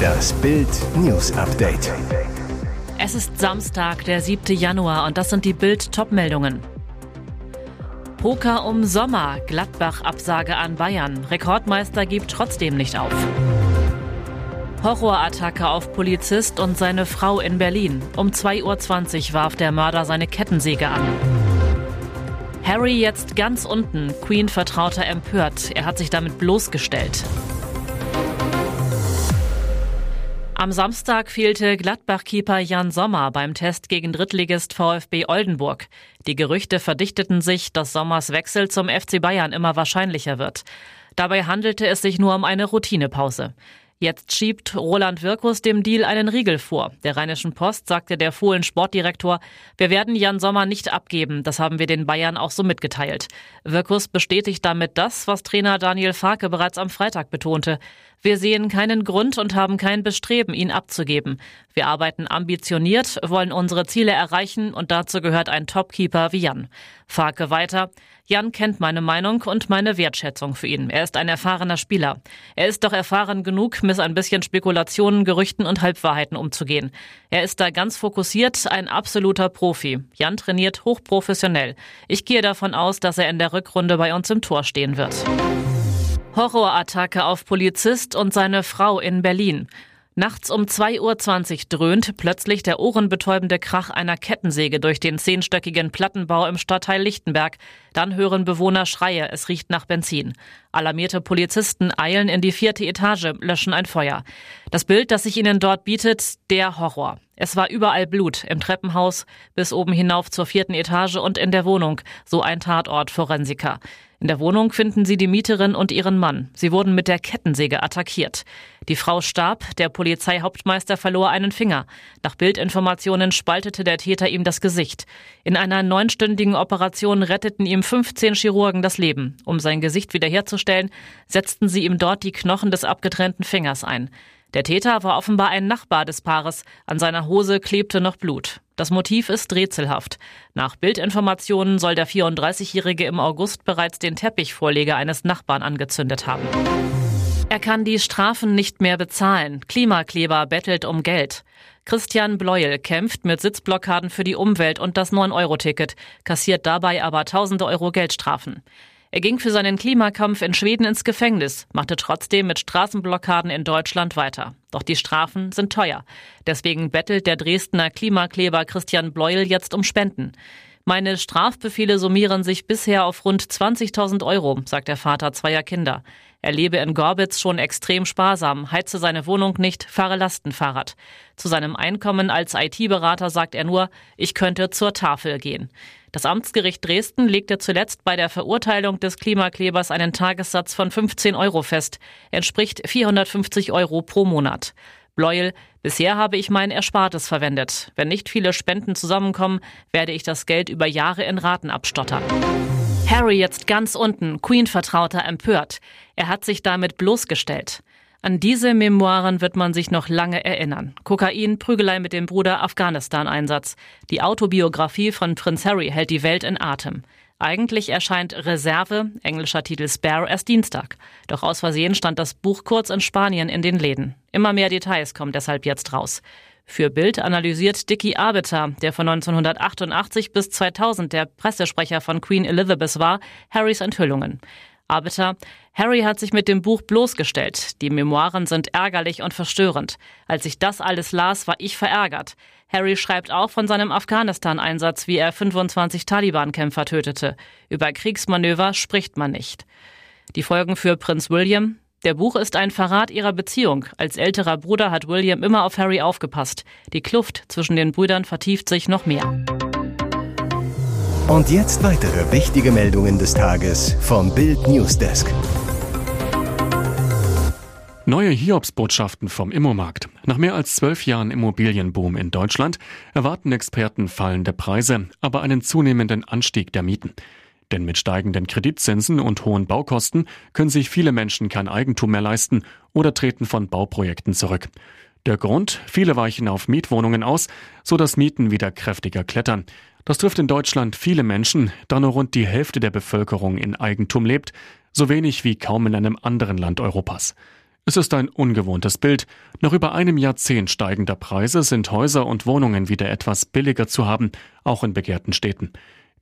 Das Bild News Update. Es ist Samstag, der 7. Januar und das sind die Bild Topmeldungen. Poker um Sommer, Gladbach Absage an Bayern. Rekordmeister gibt trotzdem nicht auf. Horrorattacke auf Polizist und seine Frau in Berlin. Um 2.20 Uhr warf der Mörder seine Kettensäge an. Harry jetzt ganz unten. Queen Vertrauter empört. Er hat sich damit bloßgestellt. Am Samstag fehlte Gladbach-Keeper Jan Sommer beim Test gegen Drittligist VfB Oldenburg. Die Gerüchte verdichteten sich, dass Sommers Wechsel zum FC Bayern immer wahrscheinlicher wird. Dabei handelte es sich nur um eine Routinepause. Jetzt schiebt Roland Wirkus dem Deal einen Riegel vor. Der Rheinischen Post sagte der Fohlen Sportdirektor, wir werden Jan Sommer nicht abgeben. Das haben wir den Bayern auch so mitgeteilt. Wirkus bestätigt damit das, was Trainer Daniel Farke bereits am Freitag betonte. Wir sehen keinen Grund und haben kein Bestreben, ihn abzugeben. Wir arbeiten ambitioniert, wollen unsere Ziele erreichen und dazu gehört ein Topkeeper wie Jan. Farke weiter. Jan kennt meine Meinung und meine Wertschätzung für ihn. Er ist ein erfahrener Spieler. Er ist doch erfahren genug, mit ein bisschen Spekulationen, Gerüchten und Halbwahrheiten umzugehen. Er ist da ganz fokussiert, ein absoluter Profi. Jan trainiert hochprofessionell. Ich gehe davon aus, dass er in der Rückrunde bei uns im Tor stehen wird. Horrorattacke auf Polizist und seine Frau in Berlin. Nachts um 2.20 Uhr dröhnt plötzlich der ohrenbetäubende Krach einer Kettensäge durch den zehnstöckigen Plattenbau im Stadtteil Lichtenberg. Dann hören Bewohner Schreie, es riecht nach Benzin. Alarmierte Polizisten eilen in die vierte Etage, löschen ein Feuer. Das Bild, das sich ihnen dort bietet, der Horror. Es war überall Blut, im Treppenhaus, bis oben hinauf zur vierten Etage und in der Wohnung, so ein Tatort Forensiker. In der Wohnung finden sie die Mieterin und ihren Mann. Sie wurden mit der Kettensäge attackiert. Die Frau starb, der Polizeihauptmeister verlor einen Finger. Nach Bildinformationen spaltete der Täter ihm das Gesicht. In einer neunstündigen Operation retteten ihm 15 Chirurgen das Leben. Um sein Gesicht wiederherzustellen, setzten sie ihm dort die Knochen des abgetrennten Fingers ein. Der Täter war offenbar ein Nachbar des Paares. An seiner Hose klebte noch Blut. Das Motiv ist rätselhaft. Nach Bildinformationen soll der 34-Jährige im August bereits den Teppichvorleger eines Nachbarn angezündet haben. Er kann die Strafen nicht mehr bezahlen. Klimakleber bettelt um Geld. Christian Bleuel kämpft mit Sitzblockaden für die Umwelt und das 9-Euro-Ticket, kassiert dabei aber tausende Euro Geldstrafen. Er ging für seinen Klimakampf in Schweden ins Gefängnis, machte trotzdem mit Straßenblockaden in Deutschland weiter. Doch die Strafen sind teuer. Deswegen bettelt der Dresdner Klimakleber Christian Bleuel jetzt um Spenden. Meine Strafbefehle summieren sich bisher auf rund 20.000 Euro, sagt der Vater zweier Kinder. Er lebe in Gorbitz schon extrem sparsam, heize seine Wohnung nicht, fahre Lastenfahrrad. Zu seinem Einkommen als IT-Berater sagt er nur, ich könnte zur Tafel gehen. Das Amtsgericht Dresden legte zuletzt bei der Verurteilung des Klimaklebers einen Tagessatz von 15 Euro fest, entspricht 450 Euro pro Monat. Bleuel, bisher habe ich mein Erspartes verwendet. Wenn nicht viele Spenden zusammenkommen, werde ich das Geld über Jahre in Raten abstottern. Harry jetzt ganz unten, Queen-Vertrauter empört. Er hat sich damit bloßgestellt. An diese Memoiren wird man sich noch lange erinnern. Kokain, Prügelei mit dem Bruder, Afghanistan-Einsatz. Die Autobiografie von Prinz Harry hält die Welt in Atem. Eigentlich erscheint Reserve, englischer Titel Spare, erst Dienstag. Doch aus Versehen stand das Buch kurz in Spanien in den Läden. Immer mehr Details kommen deshalb jetzt raus. Für Bild analysiert Dicky Arbiter, der von 1988 bis 2000 der Pressesprecher von Queen Elizabeth war, Harrys Enthüllungen. Arbiter, Harry hat sich mit dem Buch bloßgestellt. Die Memoiren sind ärgerlich und verstörend. Als ich das alles las, war ich verärgert. Harry schreibt auch von seinem Afghanistan-Einsatz, wie er 25 Taliban-Kämpfer tötete. Über Kriegsmanöver spricht man nicht. Die Folgen für Prinz William? Der Buch ist ein Verrat ihrer Beziehung. Als älterer Bruder hat William immer auf Harry aufgepasst. Die Kluft zwischen den Brüdern vertieft sich noch mehr. Und jetzt weitere wichtige Meldungen des Tages vom Bild Newsdesk. Neue Hiobsbotschaften vom Immomarkt. Nach mehr als zwölf Jahren Immobilienboom in Deutschland erwarten Experten fallende Preise, aber einen zunehmenden Anstieg der Mieten. Denn mit steigenden Kreditzinsen und hohen Baukosten können sich viele Menschen kein Eigentum mehr leisten oder treten von Bauprojekten zurück. Der Grund? Viele weichen auf Mietwohnungen aus, so dass Mieten wieder kräftiger klettern. Das trifft in Deutschland viele Menschen, da nur rund die Hälfte der Bevölkerung in Eigentum lebt, so wenig wie kaum in einem anderen Land Europas. Es ist ein ungewohntes Bild. Nach über einem Jahrzehnt steigender Preise sind Häuser und Wohnungen wieder etwas billiger zu haben, auch in begehrten Städten.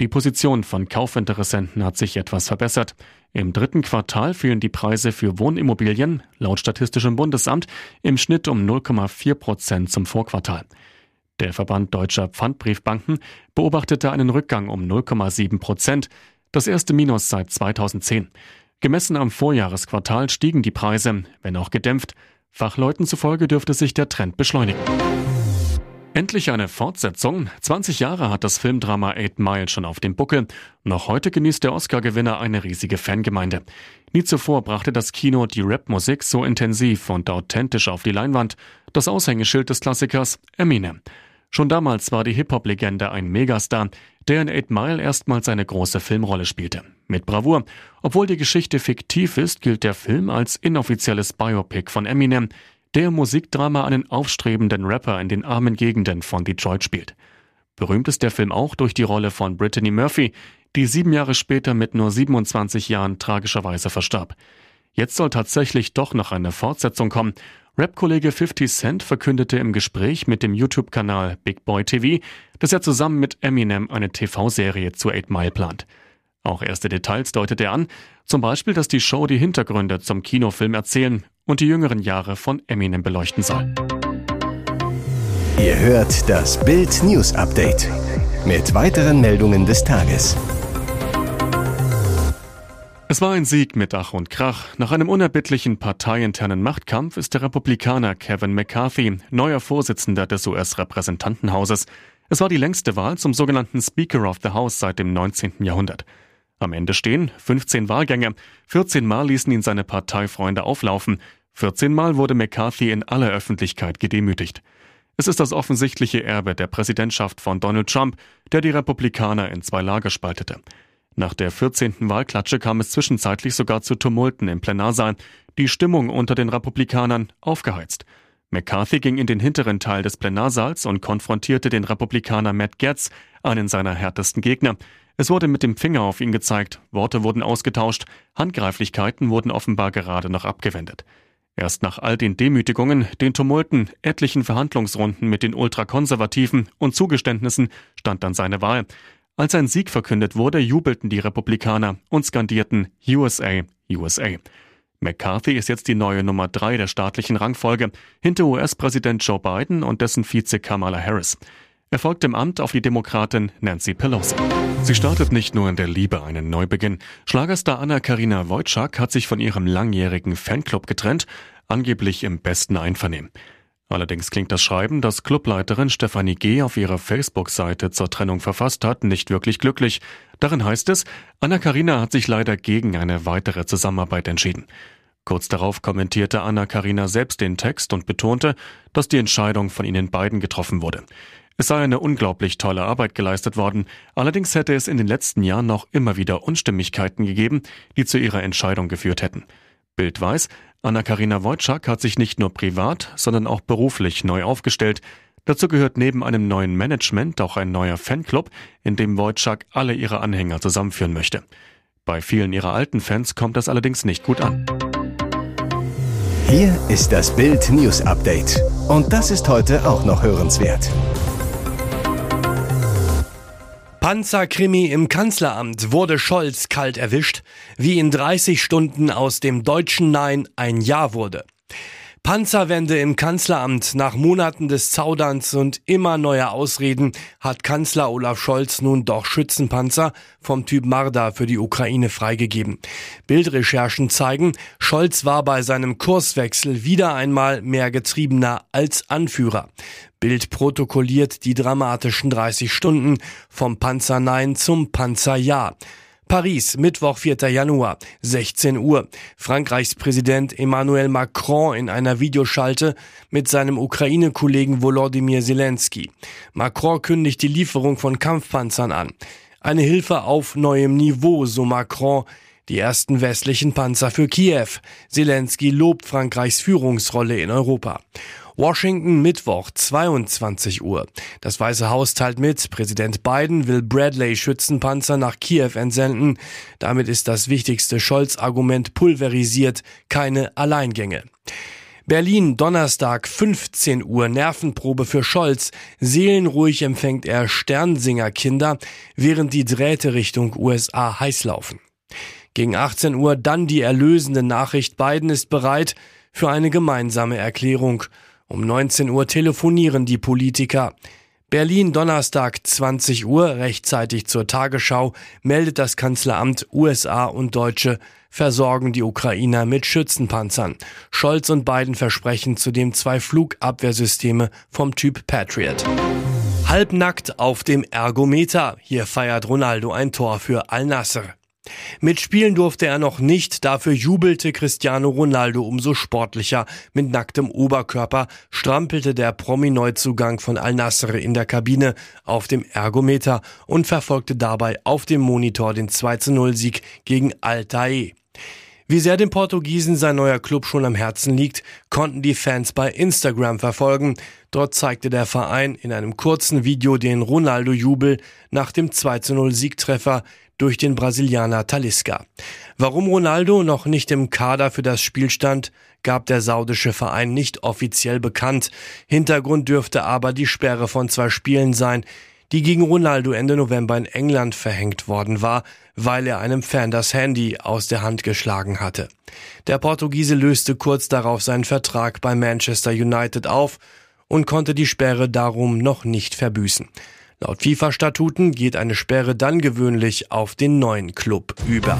Die Position von Kaufinteressenten hat sich etwas verbessert. Im dritten Quartal fielen die Preise für Wohnimmobilien, laut Statistischem Bundesamt, im Schnitt um 0,4 Prozent zum Vorquartal. Der Verband deutscher Pfandbriefbanken beobachtete einen Rückgang um 0,7 Prozent, das erste Minus seit 2010. Gemessen am Vorjahresquartal stiegen die Preise, wenn auch gedämpft. Fachleuten zufolge dürfte sich der Trend beschleunigen. Endlich eine Fortsetzung. 20 Jahre hat das Filmdrama Eight Mile schon auf dem Buckel. Noch heute genießt der Oscar-Gewinner eine riesige Fangemeinde. Nie zuvor brachte das Kino die Rapmusik so intensiv und authentisch auf die Leinwand. Das Aushängeschild des Klassikers Eminem. Schon damals war die Hip-Hop-Legende ein Megastar, der in Eight Mile erstmals eine große Filmrolle spielte. Mit Bravour. Obwohl die Geschichte fiktiv ist, gilt der Film als inoffizielles Biopic von Eminem, der Musikdrama einen aufstrebenden Rapper in den armen Gegenden von Detroit spielt. Berühmt ist der Film auch durch die Rolle von Brittany Murphy, die sieben Jahre später mit nur 27 Jahren tragischerweise verstarb. Jetzt soll tatsächlich doch noch eine Fortsetzung kommen. Rap-Kollege 50 Cent verkündete im Gespräch mit dem YouTube-Kanal Big Boy TV, dass er zusammen mit Eminem eine TV-Serie zu 8 Mile plant. Auch erste Details deutet er an, zum Beispiel, dass die Show die Hintergründe zum Kinofilm erzählen und die jüngeren Jahre von Eminem beleuchten soll. Ihr hört das Bild News Update mit weiteren Meldungen des Tages. Es war ein Sieg mit Ach und Krach. Nach einem unerbittlichen parteiinternen Machtkampf ist der Republikaner Kevin McCarthy neuer Vorsitzender des US-Repräsentantenhauses. Es war die längste Wahl zum sogenannten Speaker of the House seit dem 19. Jahrhundert. Am Ende stehen 15 Wahlgänge. 14 Mal ließen ihn seine Parteifreunde auflaufen. 14 Mal wurde McCarthy in aller Öffentlichkeit gedemütigt. Es ist das offensichtliche Erbe der Präsidentschaft von Donald Trump, der die Republikaner in zwei Lager spaltete. Nach der 14. Wahlklatsche kam es zwischenzeitlich sogar zu Tumulten im Plenarsaal, die Stimmung unter den Republikanern aufgeheizt. McCarthy ging in den hinteren Teil des Plenarsaals und konfrontierte den Republikaner Matt Getz, einen seiner härtesten Gegner. Es wurde mit dem Finger auf ihn gezeigt, Worte wurden ausgetauscht, Handgreiflichkeiten wurden offenbar gerade noch abgewendet. Erst nach all den Demütigungen, den Tumulten, etlichen Verhandlungsrunden mit den Ultrakonservativen und Zugeständnissen stand dann seine Wahl. Als sein Sieg verkündet wurde, jubelten die Republikaner und skandierten USA, USA. McCarthy ist jetzt die neue Nummer drei der staatlichen Rangfolge, hinter US-Präsident Joe Biden und dessen Vize Kamala Harris. Er folgt im Amt auf die Demokratin Nancy Pelosi. Sie startet nicht nur in der Liebe einen Neubeginn. Schlagerstar Anna-Karina Wojcik hat sich von ihrem langjährigen Fanclub getrennt, angeblich im besten Einvernehmen. Allerdings klingt das Schreiben, das Clubleiterin Stefanie G. auf ihrer Facebook-Seite zur Trennung verfasst hat, nicht wirklich glücklich. Darin heißt es, Anna-Karina hat sich leider gegen eine weitere Zusammenarbeit entschieden. Kurz darauf kommentierte Anna-Karina selbst den Text und betonte, dass die Entscheidung von ihnen beiden getroffen wurde. Es sei eine unglaublich tolle Arbeit geleistet worden, allerdings hätte es in den letzten Jahren noch immer wieder Unstimmigkeiten gegeben, die zu ihrer Entscheidung geführt hätten. Bild weiß, Anna-Karina Wojcik hat sich nicht nur privat, sondern auch beruflich neu aufgestellt. Dazu gehört neben einem neuen Management auch ein neuer Fanclub, in dem Wojcik alle ihre Anhänger zusammenführen möchte. Bei vielen ihrer alten Fans kommt das allerdings nicht gut an. Hier ist das Bild News Update. Und das ist heute auch noch hörenswert. Panzerkrimi im Kanzleramt wurde Scholz kalt erwischt, wie in 30 Stunden aus dem deutschen Nein ein Ja wurde. Panzerwende im Kanzleramt nach Monaten des Zauderns und immer neuer Ausreden hat Kanzler Olaf Scholz nun doch Schützenpanzer vom Typ Marder für die Ukraine freigegeben. Bildrecherchen zeigen, Scholz war bei seinem Kurswechsel wieder einmal mehr Getriebener als Anführer. Bild protokolliert die dramatischen 30 Stunden vom Panzer Nein zum Panzer Ja. Paris, Mittwoch, 4. Januar, 16 Uhr. Frankreichs Präsident Emmanuel Macron in einer Videoschalte mit seinem Ukraine-Kollegen Volodymyr Zelensky. Macron kündigt die Lieferung von Kampfpanzern an. Eine Hilfe auf neuem Niveau, so Macron. Die ersten westlichen Panzer für Kiew. Zelensky lobt Frankreichs Führungsrolle in Europa. Washington Mittwoch 22 Uhr. Das Weiße Haus teilt mit, Präsident Biden will Bradley Schützenpanzer nach Kiew entsenden. Damit ist das wichtigste Scholz-Argument pulverisiert, keine Alleingänge. Berlin, Donnerstag, 15 Uhr, Nervenprobe für Scholz. Seelenruhig empfängt er Sternsinger-Kinder, während die Drähte Richtung USA heiß laufen. Gegen 18 Uhr dann die erlösende Nachricht, Biden ist bereit für eine gemeinsame Erklärung. Um 19 Uhr telefonieren die Politiker. Berlin Donnerstag 20 Uhr, rechtzeitig zur Tagesschau, meldet das Kanzleramt USA und Deutsche versorgen die Ukrainer mit Schützenpanzern. Scholz und Biden versprechen zudem zwei Flugabwehrsysteme vom Typ Patriot. Halbnackt auf dem Ergometer. Hier feiert Ronaldo ein Tor für Al-Nasser. Mitspielen durfte er noch nicht, dafür jubelte Cristiano Ronaldo umso sportlicher. Mit nacktem Oberkörper strampelte der Promi-Neuzugang von Al-Nassr in der Kabine auf dem Ergometer und verfolgte dabei auf dem Monitor den 2-0-Sieg gegen Al-Tae. Wie sehr dem Portugiesen sein neuer Club schon am Herzen liegt, konnten die Fans bei Instagram verfolgen. Dort zeigte der Verein in einem kurzen Video den Ronaldo-Jubel nach dem 2-0-Siegtreffer durch den Brasilianer Talisca. Warum Ronaldo noch nicht im Kader für das Spiel stand, gab der saudische Verein nicht offiziell bekannt. Hintergrund dürfte aber die Sperre von zwei Spielen sein, die gegen Ronaldo Ende November in England verhängt worden war, weil er einem Fan das Handy aus der Hand geschlagen hatte. Der Portugiese löste kurz darauf seinen Vertrag bei Manchester United auf und konnte die Sperre darum noch nicht verbüßen. Laut FIFA-Statuten geht eine Sperre dann gewöhnlich auf den neuen Club über.